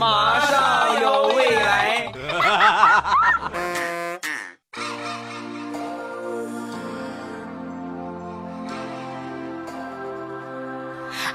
马上有未来。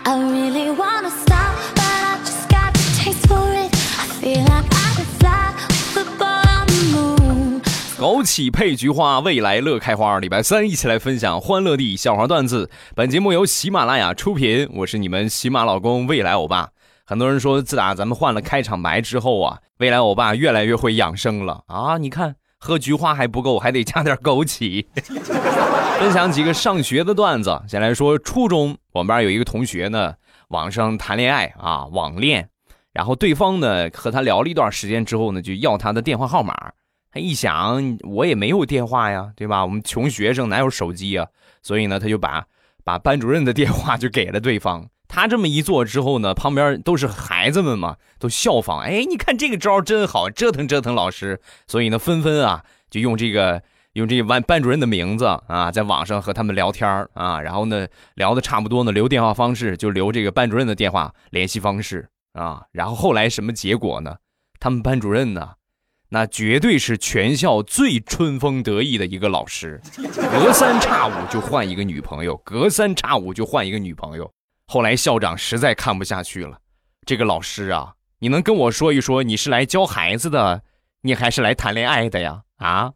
I really wanna stop, but I just got the taste for it. I feel like I could fly with a ball on the moon. 枸杞配菊花，未来乐开花。礼拜三一起来分享欢乐地笑话段子。本节目由喜马拉雅出品，我是你们喜马老公未来欧巴。很多人说，自打咱们换了开场白之后啊，未来欧巴越来越会养生了啊！你看，喝菊花还不够，还得加点枸杞。分享几个上学的段子。先来说初中，我们班有一个同学呢，网上谈恋爱啊，网恋，然后对方呢和他聊了一段时间之后呢，就要他的电话号码。他一想，我也没有电话呀，对吧？我们穷学生哪有手机啊？所以呢，他就把把班主任的电话就给了对方。他这么一做之后呢，旁边都是孩子们嘛，都效仿。哎，你看这个招真好，折腾折腾老师。所以呢，纷纷啊，就用这个用这个班班主任的名字啊，在网上和他们聊天啊，然后呢，聊的差不多呢，留电话方式就留这个班主任的电话联系方式啊。然后后来什么结果呢？他们班主任呢？那绝对是全校最春风得意的一个老师，隔三差五就换一个女朋友，隔三差五就换一个女朋友。后来校长实在看不下去了，这个老师啊，你能跟我说一说，你是来教孩子的，你还是来谈恋爱的呀？啊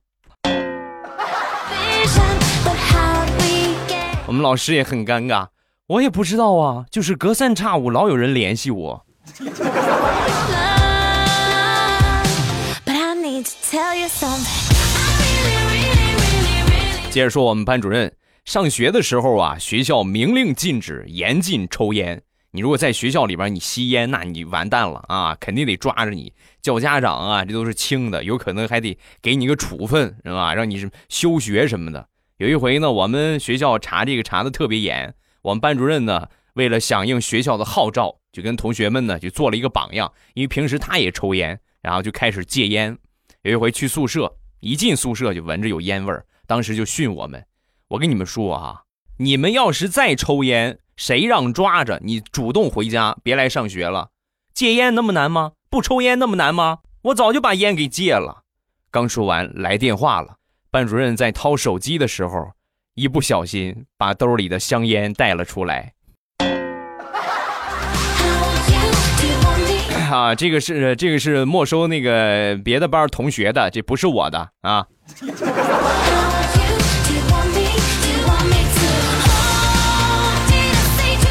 我们老师也很尴尬，我也不知道啊，就是隔三差五老有人联系我。接着说，我们班主任上学的时候啊，学校明令禁止，严禁抽烟。你如果在学校里边你吸烟，那你完蛋了啊，肯定得抓着你叫家长啊，这都是轻的，有可能还得给你个处分，是吧？让你是休学什么的。有一回呢，我们学校查这个查的特别严，我们班主任呢，为了响应学校的号召，就跟同学们呢就做了一个榜样，因为平时他也抽烟，然后就开始戒烟。有一回去宿舍，一进宿舍就闻着有烟味儿，当时就训我们。我跟你们说啊，你们要是再抽烟，谁让抓着你主动回家，别来上学了。戒烟那么难吗？不抽烟那么难吗？我早就把烟给戒了。刚说完，来电话了。班主任在掏手机的时候，一不小心把兜里的香烟带了出来。啊，这个是这个是没收那个别的班同学的，这不是我的啊。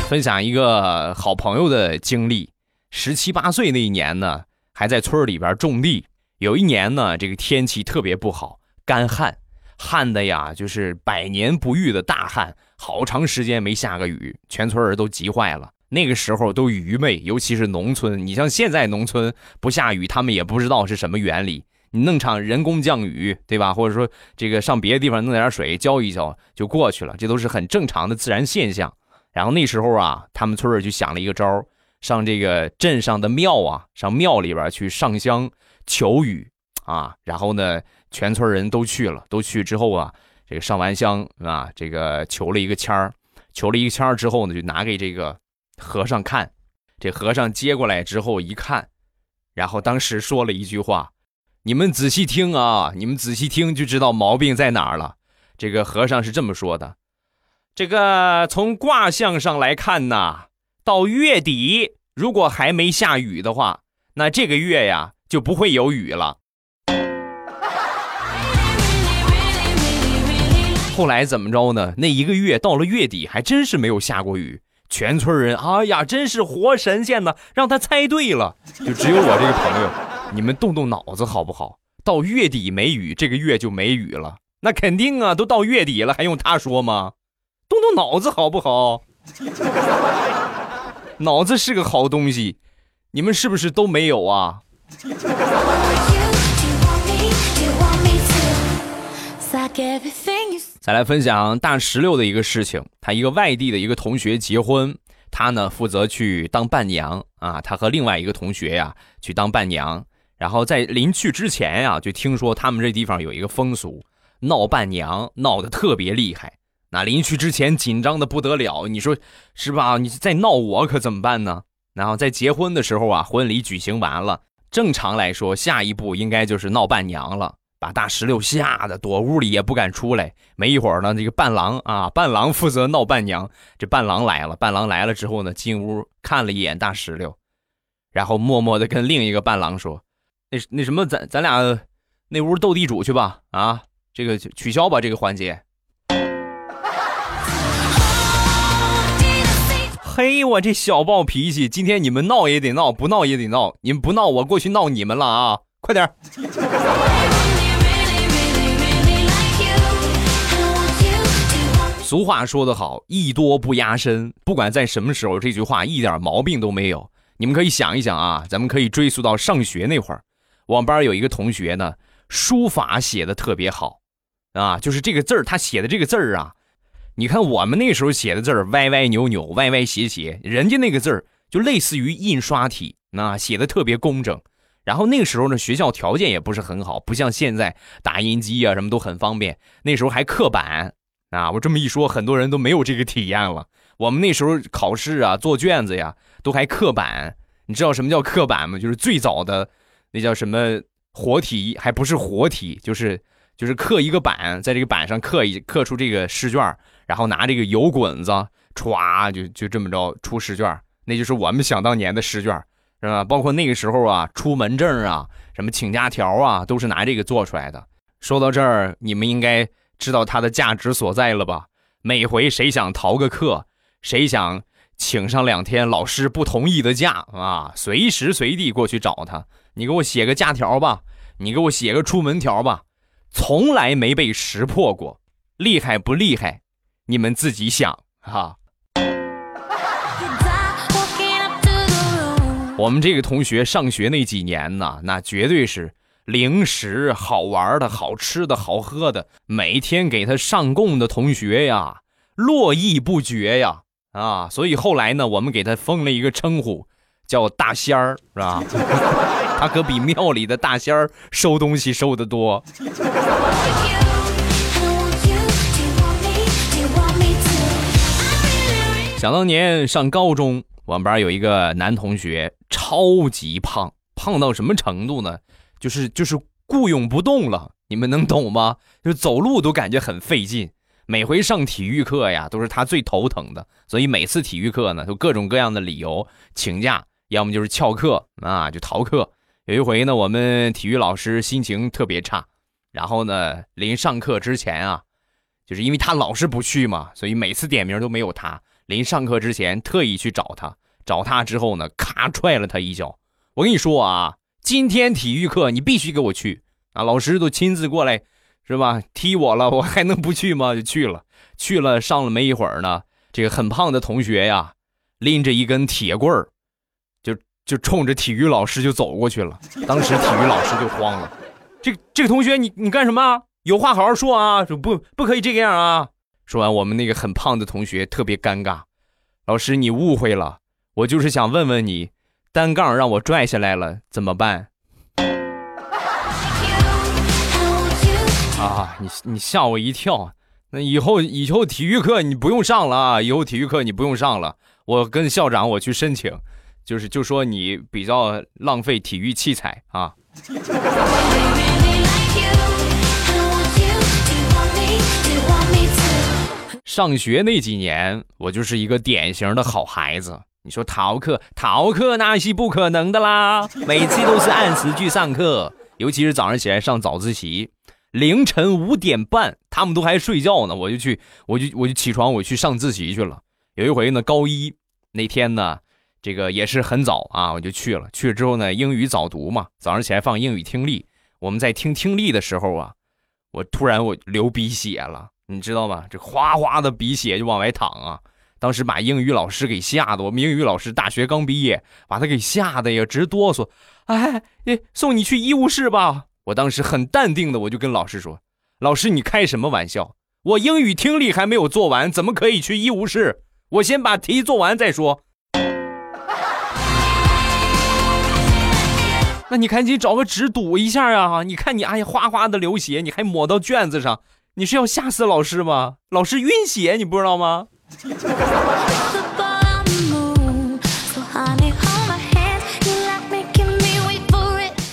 分享一个好朋友的经历。十七八岁那一年呢，还在村里边种地。有一年呢，这个天气特别不好，干旱，旱的呀，就是百年不遇的大旱，好长时间没下个雨，全村人都急坏了。那个时候都愚昧，尤其是农村。你像现在农村不下雨，他们也不知道是什么原理。你弄场人工降雨，对吧？或者说这个上别的地方弄点水浇一浇就过去了，这都是很正常的自然现象。然后那时候啊，他们村儿就想了一个招儿，上这个镇上的庙啊，上庙里边去上香求雨啊。然后呢，全村人都去了，都去之后啊，这个上完香啊，这个求了一个签儿，求了一个签儿之后呢，就拿给这个和尚看。这和尚接过来之后一看，然后当时说了一句话：“你们仔细听啊，你们仔细听就知道毛病在哪儿了。”这个和尚是这么说的。这个从卦象上来看呐，到月底如果还没下雨的话，那这个月呀就不会有雨了。后来怎么着呢？那一个月到了月底，还真是没有下过雨。全村人，哎呀，真是活神仙呐，让他猜对了。就只有我这个朋友，你们动动脑子好不好？到月底没雨，这个月就没雨了。那肯定啊，都到月底了，还用他说吗？动动脑子好不好？脑子是个好东西，你们是不是都没有啊再来分享大石榴的一个事情，他一个外地的一个同学结婚，他呢负责去当伴娘啊，他和另外一个同学呀去当伴娘，然后在临去之前呀，就听说他们这地方有一个风俗，闹伴娘闹得特别厉害。那临去之前紧张的不得了，你说是吧？你再闹我可怎么办呢？然后在结婚的时候啊，婚礼举行完了，正常来说，下一步应该就是闹伴娘了，把大石榴吓得躲屋里也不敢出来。没一会儿呢，这个伴郎啊，伴郎负责闹伴娘。这伴郎来了，伴郎来了之后呢，进屋看了一眼大石榴，然后默默的跟另一个伴郎说：“那那什么，咱咱俩那屋斗地主去吧，啊，这个取消吧这个环节。”嘿，我这小暴脾气，今天你们闹也得闹，不闹也得闹。你们不闹，我过去闹你们了啊！快点。俗话说得好，艺多不压身。不管在什么时候，这句话一点毛病都没有。你们可以想一想啊，咱们可以追溯到上学那会儿，我们班有一个同学呢，书法写的特别好，啊，就是这个字儿，他写的这个字儿啊。你看我们那时候写的字儿歪歪扭扭、歪歪斜斜，人家那个字儿就类似于印刷体，那写的特别工整。然后那个时候呢，学校条件也不是很好，不像现在打印机啊什么都很方便。那时候还刻板啊，我这么一说，很多人都没有这个体验了。我们那时候考试啊、做卷子呀，都还刻板。你知道什么叫刻板吗？就是最早的那叫什么活题，还不是活题，就是就是刻一个板，在这个板上刻一刻出这个试卷。然后拿这个油滚子歘就就这么着出试卷，那就是我们想当年的试卷，是吧？包括那个时候啊，出门证啊，什么请假条啊，都是拿这个做出来的。说到这儿，你们应该知道它的价值所在了吧？每回谁想逃个课，谁想请上两天老师不同意的假啊，随时随地过去找他，你给我写个假条吧，你给我写个出门条吧，从来没被识破过，厉害不厉害？你们自己想哈。我们这个同学上学那几年呢，那绝对是零食、好玩的、好吃的、好喝的，每天给他上供的同学呀，络绎不绝呀啊！所以后来呢，我们给他封了一个称呼，叫大仙儿，是吧？他可比庙里的大仙儿收东西收得多。想当年上高中，我们班有一个男同学，超级胖，胖到什么程度呢？就是就是雇佣不动了，你们能懂吗？就走路都感觉很费劲。每回上体育课呀，都是他最头疼的，所以每次体育课呢，都各种各样的理由请假，要么就是翘课啊，就逃课。有一回呢，我们体育老师心情特别差，然后呢，临上课之前啊，就是因为他老是不去嘛，所以每次点名都没有他。临上课之前，特意去找他，找他之后呢，咔踹了他一脚。我跟你说啊，今天体育课你必须给我去啊！老师都亲自过来，是吧？踢我了，我还能不去吗？就去了，去了，上了没一会儿呢，这个很胖的同学呀，拎着一根铁棍儿，就冲着体育老师就走过去了。当时体育老师就慌了，这这个同学，你你干什么？有话好好说啊，不不可以这个样啊！说完，我们那个很胖的同学特别尴尬。老师，你误会了，我就是想问问你，单杠让我拽下来了怎么办？啊，你你吓我一跳。那以后以后体育课你不用上了啊！以后体育课你不用上了。我跟校长我去申请，就是就说你比较浪费体育器材啊。上学那几年，我就是一个典型的好孩子。你说逃课，逃课那是不可能的啦，每次都是按时去上课。尤其是早上起来上早自习，凌晨五点半，他们都还睡觉呢，我就去，我就我就起床，我去上自习去了。有一回呢，高一那天呢，这个也是很早啊，我就去了。去了之后呢，英语早读嘛，早上起来放英语听力。我们在听听力的时候啊，我突然我流鼻血了。你知道吗？这哗哗的鼻血就往外淌啊！当时把英语老师给吓得，我们英语老师大学刚毕业，把他给吓得呀直哆嗦。哎，送你去医务室吧！我当时很淡定的，我就跟老师说：“老师，你开什么玩笑？我英语听力还没有做完，怎么可以去医务室？我先把题做完再说。”那你赶紧找个纸堵一下呀你看你哎呀哗哗的流血你还抹到卷子上你是要吓死老师吗？老师晕血你不知道吗？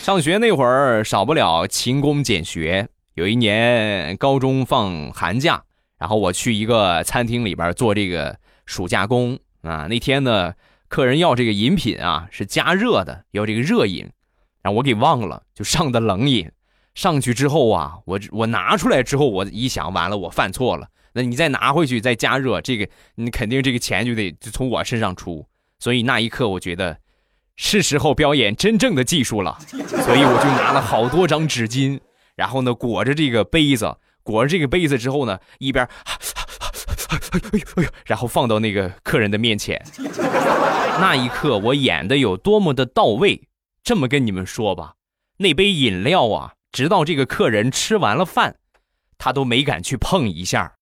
上学那会儿少不了勤工俭学有一年高中放寒假然后我去一个餐厅里边做这个暑假工。啊那天呢客人要这个饮品啊是加热的要这个热饮然后我给忘了，就上的冷饮。上去之后啊，我我拿出来之后，我一想，完了，我犯错了。那你再拿回去再加热，这个你肯定这个钱就得就从我身上出。所以那一刻，我觉得是时候表演真正的技术了。所以我就拿了好多张纸巾，然后呢裹着这个杯子，裹着这个杯子之后呢，一边，然后放到那个客人的面前。那一刻我演的有多么的到位？这么跟你们说吧，那杯饮料啊。直到这个客人吃完了饭，他都没敢去碰一下。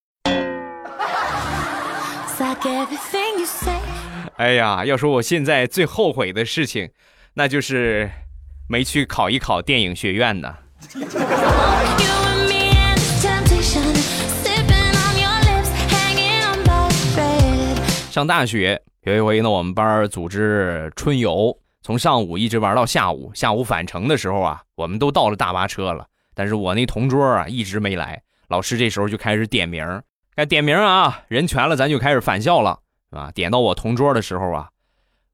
哎呀，要说我现在最后悔的事情，那就是没去考一考电影学院呢。上大学有一回呢，我们班组织春游。从上午一直玩到下午，下午返程的时候啊，我们都到了大巴车了，但是我那同桌啊一直没来。老师这时候就开始点名，该点名啊，人全了，咱就开始返校了，啊，点到我同桌的时候啊，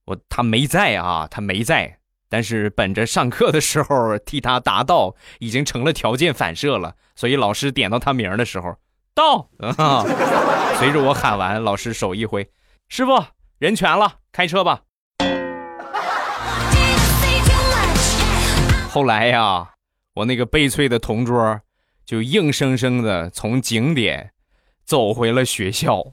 我他没在啊，他没在，但是本着上课的时候替他答到已经成了条件反射了，所以老师点到他名的时候到啊，随着我喊完，老师手一挥，师傅人全了，开车吧。后来呀，我那个悲催的同桌，就硬生生的从景点走回了学校。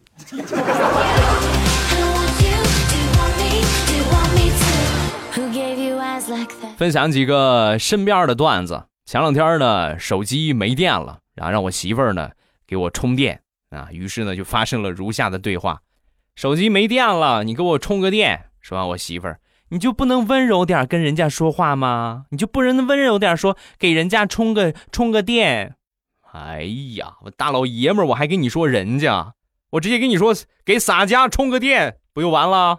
分享几个身边的段子。前两天呢，手机没电了，然后让我媳妇儿呢给我充电啊。于是呢，就发生了如下的对话：手机没电了，你给我充个电。是吧，我媳妇儿。你就不能温柔点跟人家说话吗？你就不能温柔点说给人家充个充个电？哎呀，我大老爷们儿，我还跟你说人家，我直接跟你说给洒家充个电，不就完了？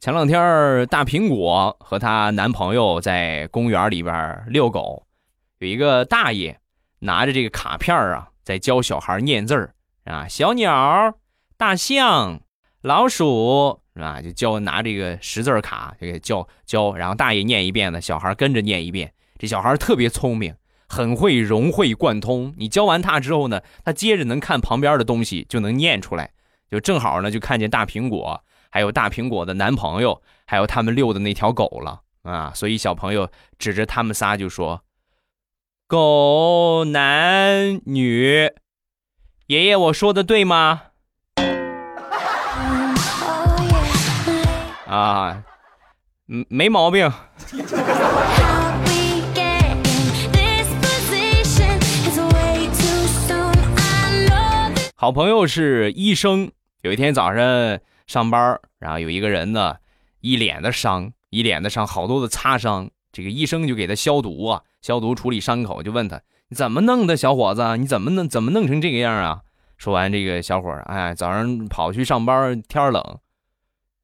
前两天大苹果和她男朋友在公园里边遛狗，有一个大爷拿着这个卡片啊。在教小孩念字儿啊，小鸟、大象、老鼠是吧？就教拿这个识字卡，这个教教，然后大爷念一遍呢，小孩跟着念一遍。这小孩特别聪明，很会融会贯通。你教完他之后呢，他接着能看旁边的东西，就能念出来。就正好呢，就看见大苹果，还有大苹果的男朋友，还有他们遛的那条狗了啊！所以小朋友指着他们仨就说。狗男女，爷爷，我说的对吗？啊，嗯，没毛病。好朋友是医生，有一天早上上班，然后有一个人呢，一脸的伤，一脸的伤，好多的擦伤，这个医生就给他消毒啊。消毒处理伤口，就问他你怎么弄的，小伙子？你怎么弄？怎么弄成这个样啊？说完，这个小伙儿，哎，早上跑去上班，天冷，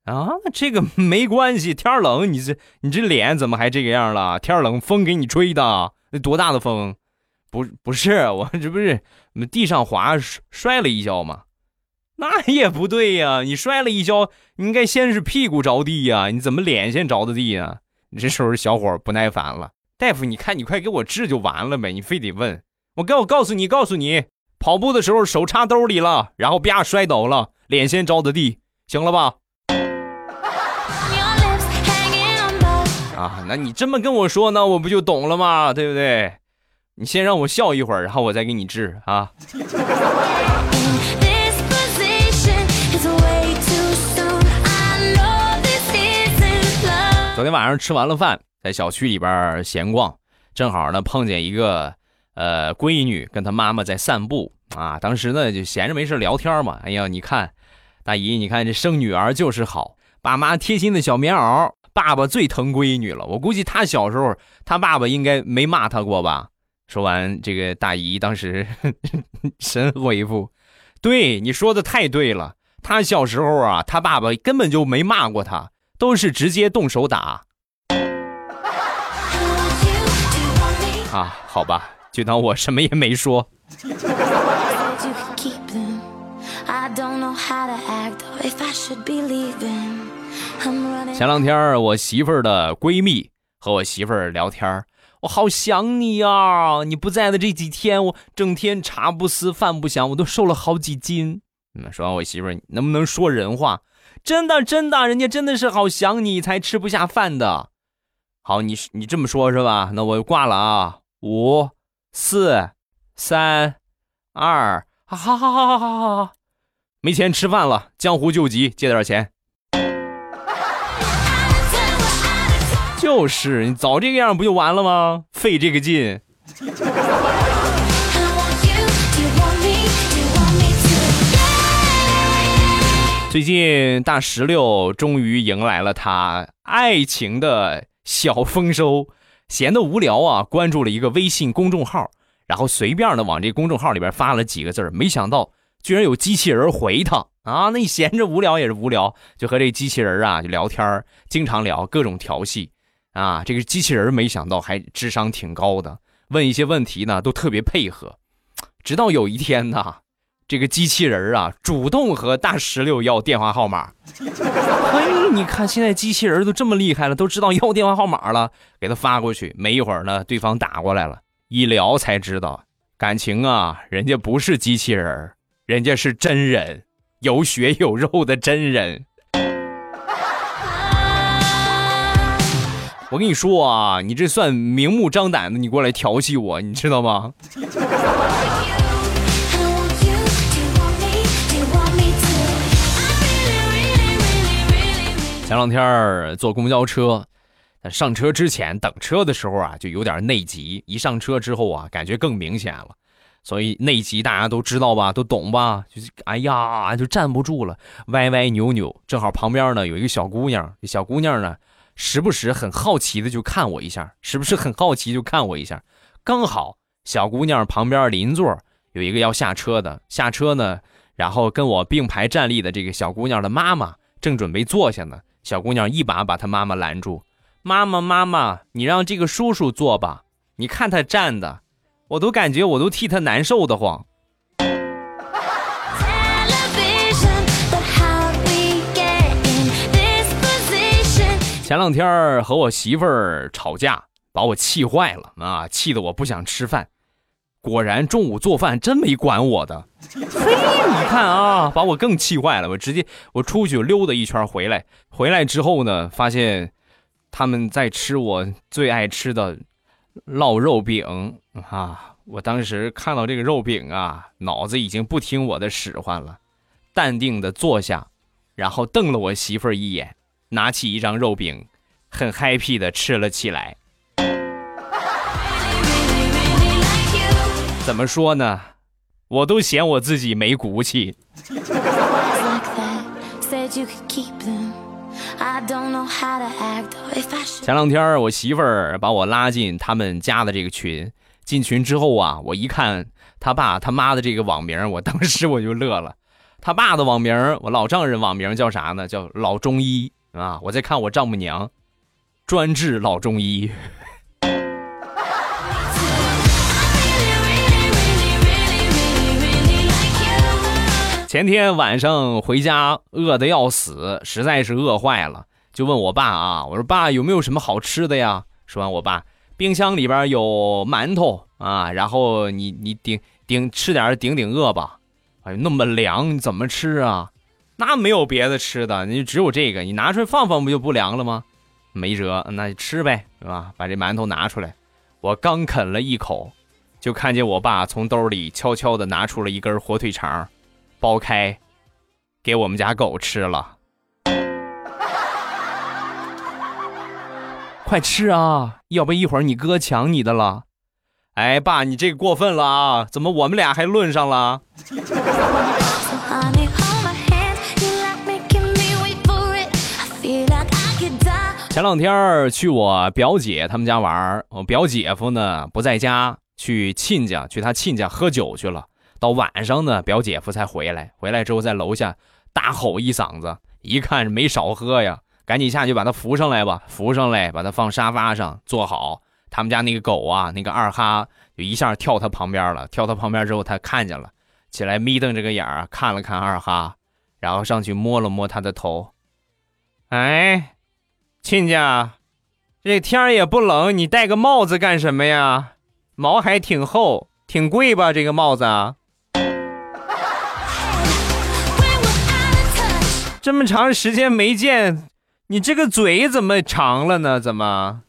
啊，这个没关系，天冷，你这你这脸怎么还这个样了？天冷，风给你吹的，那多大的风？不，不是，我这不是地上滑摔了一跤吗？那也不对呀，你摔了一跤，应该先是屁股着地呀，你怎么脸先着的地呀？这时候小伙不耐烦了。大夫，你看，你快给我治就完了呗，你非得问我，告我告诉你，告诉你，跑步的时候手插兜里了，然后啪摔倒了，脸先着的地，行了吧？啊，那你这么跟我说，呢我不就懂了吗？对不对？你先让我笑一会儿，然后我再给你治啊。昨天晚上吃完了饭。在小区里边闲逛，正好呢碰见一个呃闺女跟她妈妈在散步啊。当时呢就闲着没事聊天嘛。哎呀，你看大姨，你看这生女儿就是好，爸妈贴心的小棉袄。爸爸最疼闺女了，我估计他小时候他爸爸应该没骂他过吧。说完，这个大姨当时 神回复：“对你说的太对了，他小时候啊，他爸爸根本就没骂过他，都是直接动手打。啊，好吧，就当我什么也没说。前两天我媳妇儿的闺蜜和我媳妇儿聊天我好想你呀！你不在的这几天，我整天茶不思饭不想，我都瘦了好几斤。嗯，说完我媳妇儿，能不能说人话？真的真的，人家真的是好想你才吃不下饭的。好，你你这么说，是吧？那我挂了啊！五、四、三、二，好好好好好好好，没钱吃饭了，江湖救急，借点钱。就是你早这个样不就完了吗？费这个劲。最近大石榴终于迎来了他爱情的小丰收，闲得无聊啊，关注了一个微信公众号，然后随便的往这公众号里边发了几个字没想到居然有机器人回他啊！那你闲着无聊也是无聊，就和这机器人啊就聊天经常聊各种调戏。啊，这个机器人没想到还智商挺高的，问一些问题呢都特别配合。直到有一天呢，这个机器人啊主动和大石榴要电话号码。嘿，你看现在机器人都这么厉害了，都知道要电话号码了，给他发过去。没一会儿呢，对方打过来了，一聊才知道，感情啊，人家不是机器人，人家是真人，有血有肉的真人。我跟你说啊，你这算明目张胆的，你过来调戏我，你知道吗？前两天坐公交车，上车之前等车的时候啊，就有点内急；一上车之后啊，感觉更明显了。所以内急大家都知道吧，都懂吧？就是哎呀，就站不住了，歪歪扭扭。正好旁边呢有一个小姑娘，小姑娘呢。时不时很好奇的就看我一下，时不时很好奇就看我一下。刚好小姑娘旁边邻座有一个要下车的，下车呢，然后跟我并排站立的这个小姑娘的妈妈正准备坐下呢。小姑娘一把把她妈妈拦住：“妈妈，妈妈，你让这个叔叔坐吧。你看他站的，我都感觉我都替他难受的慌。”前两天和我媳妇儿吵架，把我气坏了啊！气得我不想吃饭。果然中午做饭真没管我的，嘿，你看啊，把我更气坏了。我直接我出去溜达一圈回来，回来之后呢，发现他们在吃我最爱吃的烙肉饼啊！我当时看到这个肉饼啊，脑子已经不听我的使唤了，淡定的坐下，然后瞪了我媳妇儿一眼。拿起一张肉饼，很 happy 的吃了起来。怎么说呢？我都嫌我自己没骨气。前两天我媳妇儿把我拉进他们家的这个群，进群之后啊，我一看他爸他妈的这个网名，我当时我就乐了。他爸的网名，我老丈人网名叫啥呢？叫老中医。啊！我在看我丈母娘，专治老中医。前天晚上回家，饿的要死，实在是饿坏了，就问我爸啊，我说爸有没有什么好吃的呀？说完，我爸冰箱里边有馒头啊，然后你你顶顶吃点顶顶饿吧。哎呦，那么凉，你怎么吃啊？那没有别的吃的，你只有这个，你拿出来放放不就不凉了吗？没辙，那就吃呗，是吧？把这馒头拿出来，我刚啃了一口，就看见我爸从兜里悄悄的拿出了一根火腿肠，剥开，给我们家狗吃了。快吃啊，要不一会儿你哥抢你的了。哎，爸，你这个过分了啊！怎么我们俩还论上了？前两天去我表姐他们家玩我表姐夫呢不在家，去亲家去他亲家喝酒去了。到晚上呢，表姐夫才回来。回来之后，在楼下大吼一嗓子，一看没少喝呀，赶紧下去把他扶上来吧，扶上来，把他放沙发上坐好。他们家那个狗啊，那个二哈就一下跳他旁边了。跳他旁边之后，他看见了，起来眯瞪着个眼儿看了看二哈，然后上去摸了摸他的头。哎，亲家，这天也不冷，你戴个帽子干什么呀？毛还挺厚，挺贵吧？这个帽子啊，这么长时间没见，你这个嘴怎么长了呢？怎么？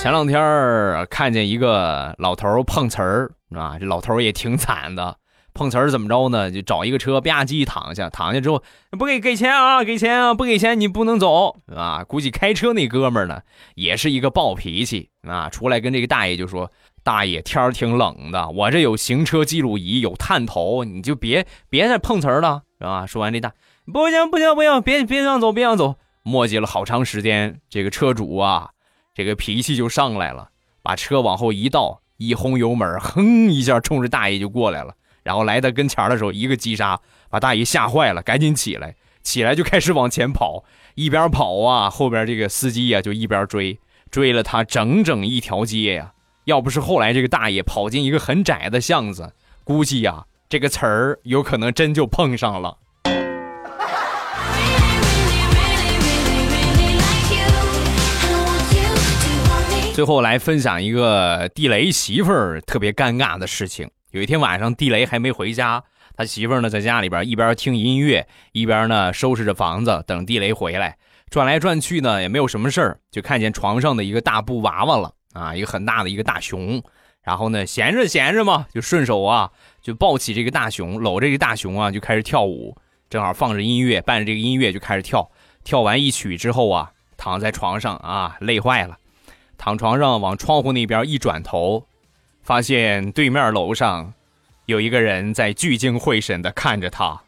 前两天儿看见一个老头碰瓷儿啊，这老头也挺惨的。碰瓷儿怎么着呢？就找一个车吧唧躺下，躺下之后不给给钱啊，给钱啊，不给钱你不能走啊。估计开车那哥们儿呢也是一个暴脾气啊，出来跟这个大爷就说：“大爷，天儿挺冷的，我这有行车记录仪，有探头，你就别别再碰瓷儿了，是吧？”说完这大不行不行不行，别别让走别让走。磨叽了好长时间，这个车主啊，这个脾气就上来了，把车往后一倒，一轰油门，哼一下冲着大爷就过来了。然后来到跟前的时候，一个急刹，把大爷吓坏了，赶紧起来，起来就开始往前跑，一边跑啊，后边这个司机呀就一边追，追了他整整一条街呀。要不是后来这个大爷跑进一个很窄的巷子，估计呀这个词儿有可能真就碰上了。最后来分享一个地雷媳妇儿特别尴尬的事情。有一天晚上，地雷还没回家，他媳妇儿呢在家里边一边听音乐，一边呢收拾着房子，等地雷回来。转来转去呢也没有什么事儿，就看见床上的一个大布娃娃了啊，一个很大的一个大熊。然后呢闲着闲着嘛，就顺手啊就抱起这个大熊，搂着这个大熊啊就开始跳舞。正好放着音乐，伴着这个音乐就开始跳。跳完一曲之后啊，躺在床上啊累坏了。躺床上往窗户那边一转头，发现对面楼上有一个人在聚精会神的看着他。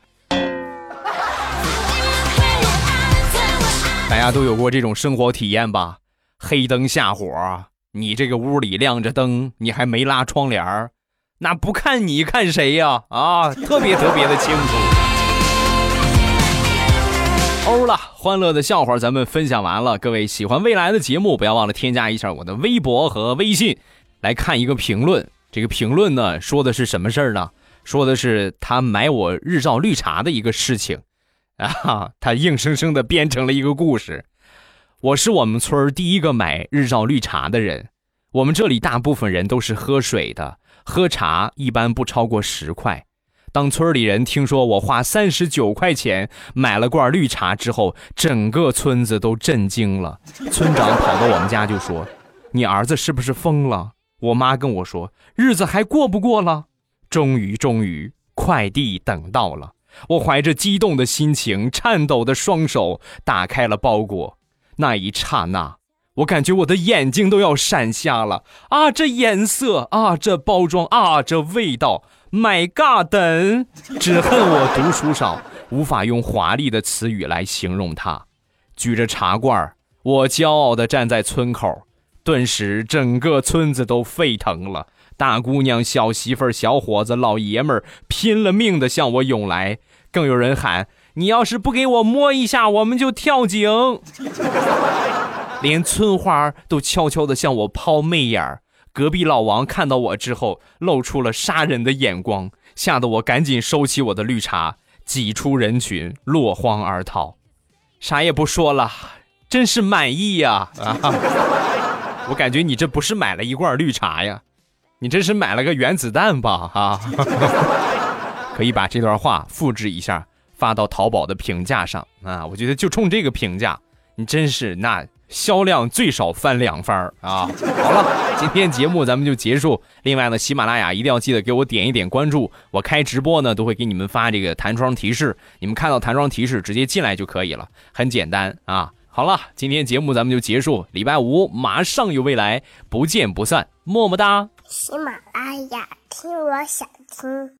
大家都有过这种生活体验吧？黑灯瞎火，你这个屋里亮着灯，你还没拉窗帘那不看你看谁呀？啊，特别特别的清楚。欧了，欢乐的笑话咱们分享完了。各位喜欢未来的节目，不要忘了添加一下我的微博和微信，来看一个评论。这个评论呢，说的是什么事儿呢？说的是他买我日照绿茶的一个事情啊。他硬生生的编成了一个故事。我是我们村第一个买日照绿茶的人。我们这里大部分人都是喝水的，喝茶一般不超过十块。当村里人听说我花三十九块钱买了罐绿茶之后，整个村子都震惊了。村长跑到我们家就说：“你儿子是不是疯了？”我妈跟我说：“日子还过不过了？”终于，终于，快递等到了。我怀着激动的心情，颤抖的双手打开了包裹。那一刹那，我感觉我的眼睛都要闪瞎了。啊，这颜色啊，这包装啊，这味道。My God！只恨我读书少，无法用华丽的词语来形容它。举着茶罐，我骄傲地站在村口，顿时整个村子都沸腾了。大姑娘、小媳妇、小伙子、老爷们儿拼了命地向我涌来，更有人喊：“你要是不给我摸一下，我们就跳井！” 连村花都悄悄地向我抛媚眼儿。隔壁老王看到我之后，露出了杀人的眼光，吓得我赶紧收起我的绿茶，挤出人群，落荒而逃。啥也不说了，真是满意呀！啊，我感觉你这不是买了一罐绿茶呀，你这是买了个原子弹吧？啊，可以把这段话复制一下，发到淘宝的评价上啊！我觉得就冲这个评价，你真是那。销量最少翻两番啊！好了，今天节目咱们就结束。另外呢，喜马拉雅一定要记得给我点一点关注。我开直播呢，都会给你们发这个弹窗提示，你们看到弹窗提示直接进来就可以了，很简单啊！好了，今天节目咱们就结束。礼拜五马上有未来，不见不散，么么哒！喜马拉雅听，我想听。